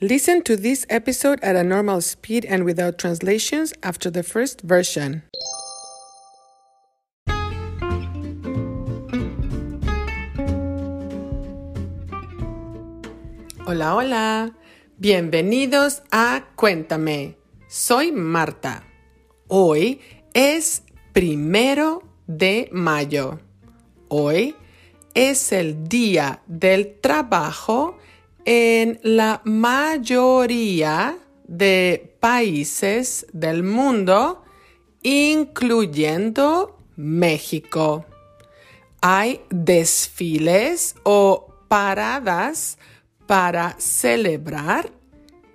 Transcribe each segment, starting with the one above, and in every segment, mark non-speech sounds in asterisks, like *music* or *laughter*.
Listen to this episode at a normal speed and without translations after the first version. Hola, hola. Bienvenidos a Cuéntame. Soy Marta. Hoy es primero de mayo. Hoy es el día del trabajo en la mayoría de países del mundo, incluyendo México. Hay desfiles o paradas para celebrar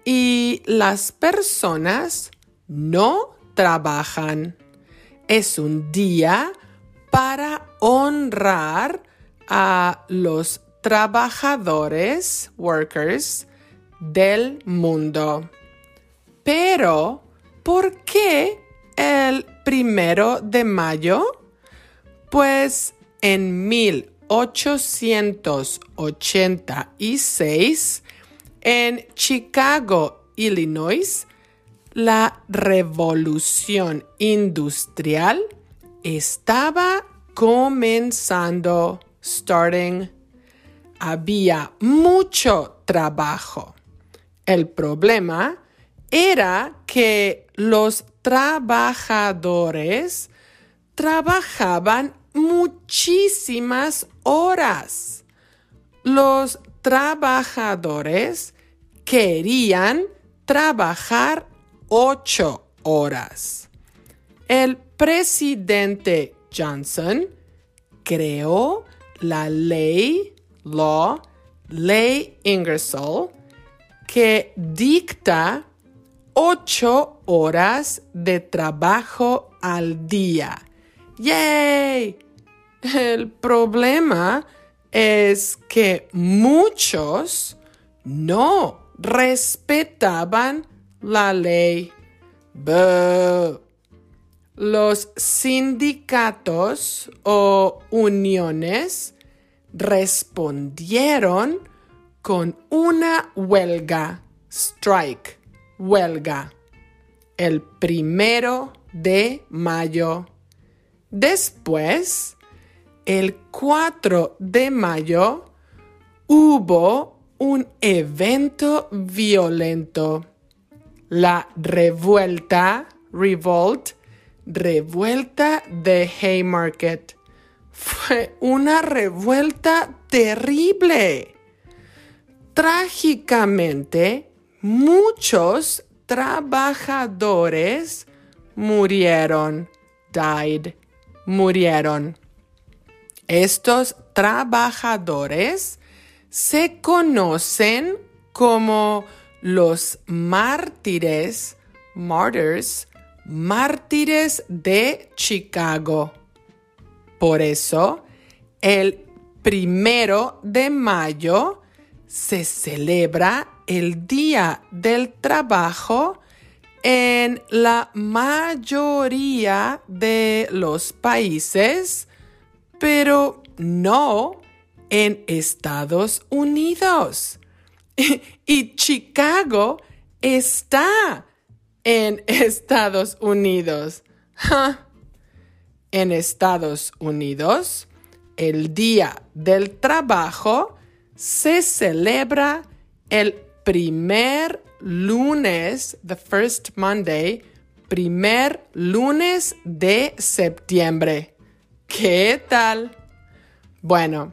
y las personas no trabajan. Es un día para honrar a los trabajadores, workers, del mundo. Pero, ¿por qué el primero de mayo? Pues en 1886, en Chicago, Illinois, la revolución industrial estaba comenzando, starting había mucho trabajo. El problema era que los trabajadores trabajaban muchísimas horas. Los trabajadores querían trabajar ocho horas. El presidente Johnson creó la ley Law, Ley Ingersoll, que dicta ocho horas de trabajo al día. ¡Yay! El problema es que muchos no respetaban la ley. Los sindicatos o uniones respondieron con una huelga, strike, huelga, el primero de mayo. Después, el 4 de mayo, hubo un evento violento. La revuelta, revolt, revuelta de Haymarket fue una revuelta terrible. Trágicamente, muchos trabajadores murieron, died, murieron. Estos trabajadores se conocen como los mártires, martyrs, mártires de Chicago. Por eso, el primero de mayo se celebra el Día del Trabajo en la mayoría de los países, pero no en Estados Unidos. *laughs* y Chicago está en Estados Unidos. *laughs* En Estados Unidos, el Día del Trabajo se celebra el primer lunes, the first Monday, primer lunes de septiembre. ¿Qué tal? Bueno,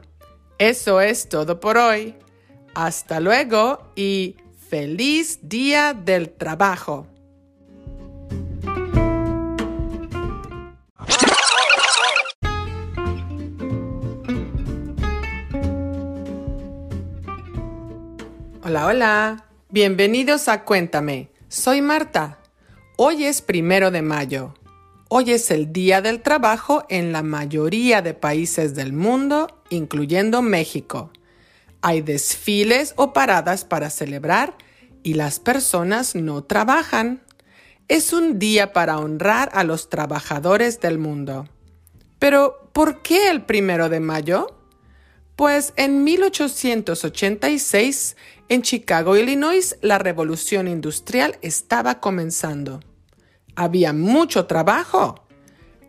eso es todo por hoy. Hasta luego y feliz día del trabajo. Hola, hola. Bienvenidos a Cuéntame. Soy Marta. Hoy es primero de mayo. Hoy es el Día del Trabajo en la mayoría de países del mundo, incluyendo México. Hay desfiles o paradas para celebrar y las personas no trabajan. Es un día para honrar a los trabajadores del mundo. Pero, ¿por qué el primero de mayo? Pues en 1886, en Chicago, Illinois, la revolución industrial estaba comenzando. Había mucho trabajo.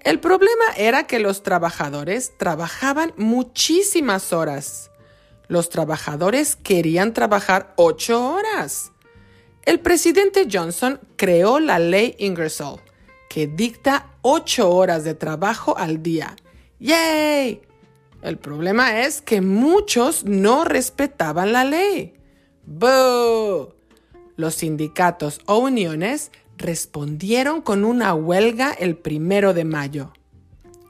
El problema era que los trabajadores trabajaban muchísimas horas. Los trabajadores querían trabajar ocho horas. El presidente Johnson creó la ley Ingersoll, que dicta ocho horas de trabajo al día. ¡Yay! El problema es que muchos no respetaban la ley. ¡Boo! Los sindicatos o uniones respondieron con una huelga el primero de mayo.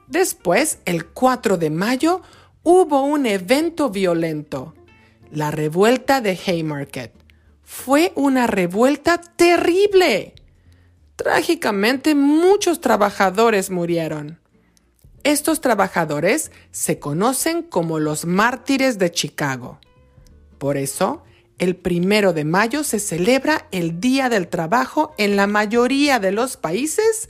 Después, el 4 de mayo, hubo un evento violento, la revuelta de Haymarket. Fue una revuelta terrible. Trágicamente, muchos trabajadores murieron. Estos trabajadores se conocen como los mártires de Chicago. Por eso, el primero de mayo se celebra el Día del Trabajo en la mayoría de los países,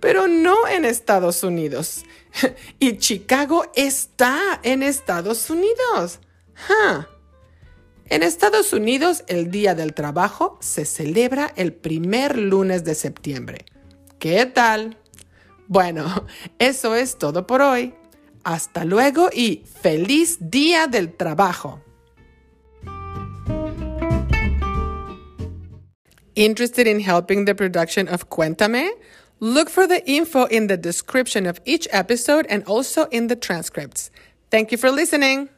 pero no en Estados Unidos. *laughs* y Chicago está en Estados Unidos. En Estados Unidos, el Día del Trabajo se celebra el primer lunes de septiembre. ¿Qué tal? Bueno, eso es todo por hoy. Hasta luego y feliz Día del Trabajo. Interested in helping the production of Cuéntame? Look for the info in the description of each episode and also in the transcripts. Thank you for listening.